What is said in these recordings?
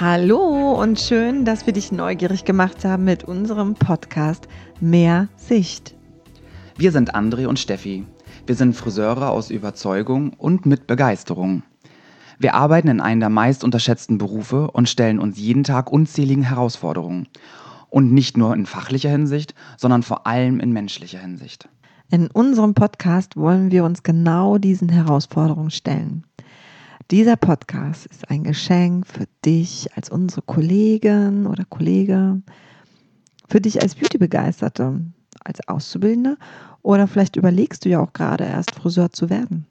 Hallo und schön, dass wir dich neugierig gemacht haben mit unserem Podcast Mehr Sicht. Wir sind André und Steffi. Wir sind Friseure aus Überzeugung und mit Begeisterung. Wir arbeiten in einem der meist unterschätzten Berufe und stellen uns jeden Tag unzähligen Herausforderungen. Und nicht nur in fachlicher Hinsicht, sondern vor allem in menschlicher Hinsicht. In unserem Podcast wollen wir uns genau diesen Herausforderungen stellen. Dieser Podcast ist ein Geschenk für dich als unsere Kollegin oder Kollege, für dich als Beauty-Begeisterte, als Auszubildende oder vielleicht überlegst du ja auch gerade erst Friseur zu werden.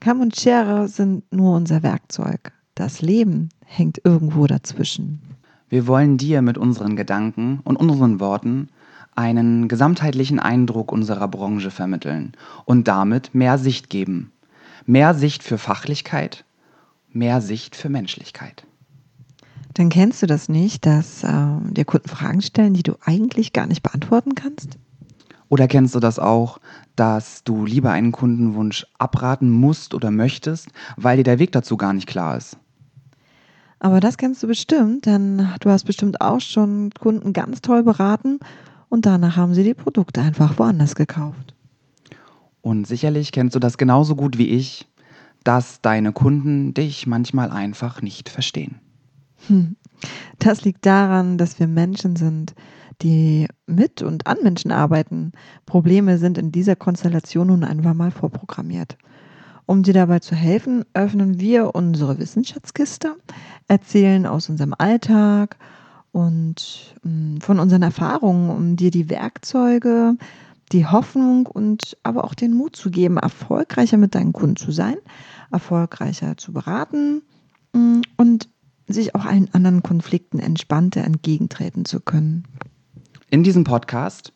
Kamm und Schere sind nur unser Werkzeug. Das Leben hängt irgendwo dazwischen. Wir wollen dir mit unseren Gedanken und unseren Worten einen gesamtheitlichen Eindruck unserer Branche vermitteln und damit mehr Sicht geben Mehr Sicht für Fachlichkeit, mehr Sicht für Menschlichkeit. Dann kennst du das nicht, dass äh, dir Kunden Fragen stellen, die du eigentlich gar nicht beantworten kannst? Oder kennst du das auch, dass du lieber einen Kundenwunsch abraten musst oder möchtest, weil dir der Weg dazu gar nicht klar ist? Aber das kennst du bestimmt, denn du hast bestimmt auch schon Kunden ganz toll beraten und danach haben sie die Produkte einfach woanders gekauft. Und sicherlich kennst du das genauso gut wie ich, dass deine Kunden dich manchmal einfach nicht verstehen. Hm. Das liegt daran, dass wir Menschen sind, die mit und an Menschen arbeiten. Probleme sind in dieser Konstellation nun einfach mal vorprogrammiert. Um dir dabei zu helfen, öffnen wir unsere Wissenschaftskiste, erzählen aus unserem Alltag und hm, von unseren Erfahrungen, um dir die Werkzeuge die Hoffnung und aber auch den Mut zu geben, erfolgreicher mit deinen Kunden zu sein, erfolgreicher zu beraten mm, und sich auch allen anderen Konflikten entspannter entgegentreten zu können. In diesem Podcast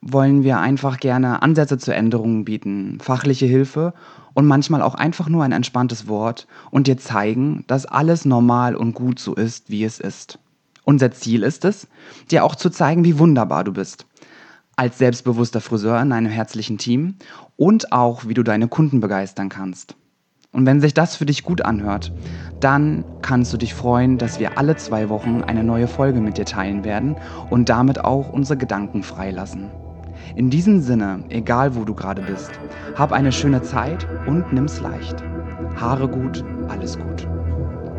wollen wir einfach gerne Ansätze zur Änderung bieten, fachliche Hilfe und manchmal auch einfach nur ein entspanntes Wort und dir zeigen, dass alles normal und gut so ist, wie es ist. Unser Ziel ist es, dir auch zu zeigen, wie wunderbar du bist als selbstbewusster Friseur in einem herzlichen Team und auch, wie du deine Kunden begeistern kannst. Und wenn sich das für dich gut anhört, dann kannst du dich freuen, dass wir alle zwei Wochen eine neue Folge mit dir teilen werden und damit auch unsere Gedanken freilassen. In diesem Sinne, egal wo du gerade bist, hab eine schöne Zeit und nimm's leicht. Haare gut, alles gut.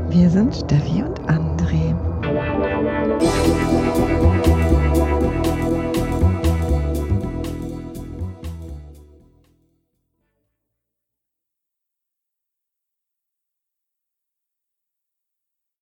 Wir sind Steffi und André.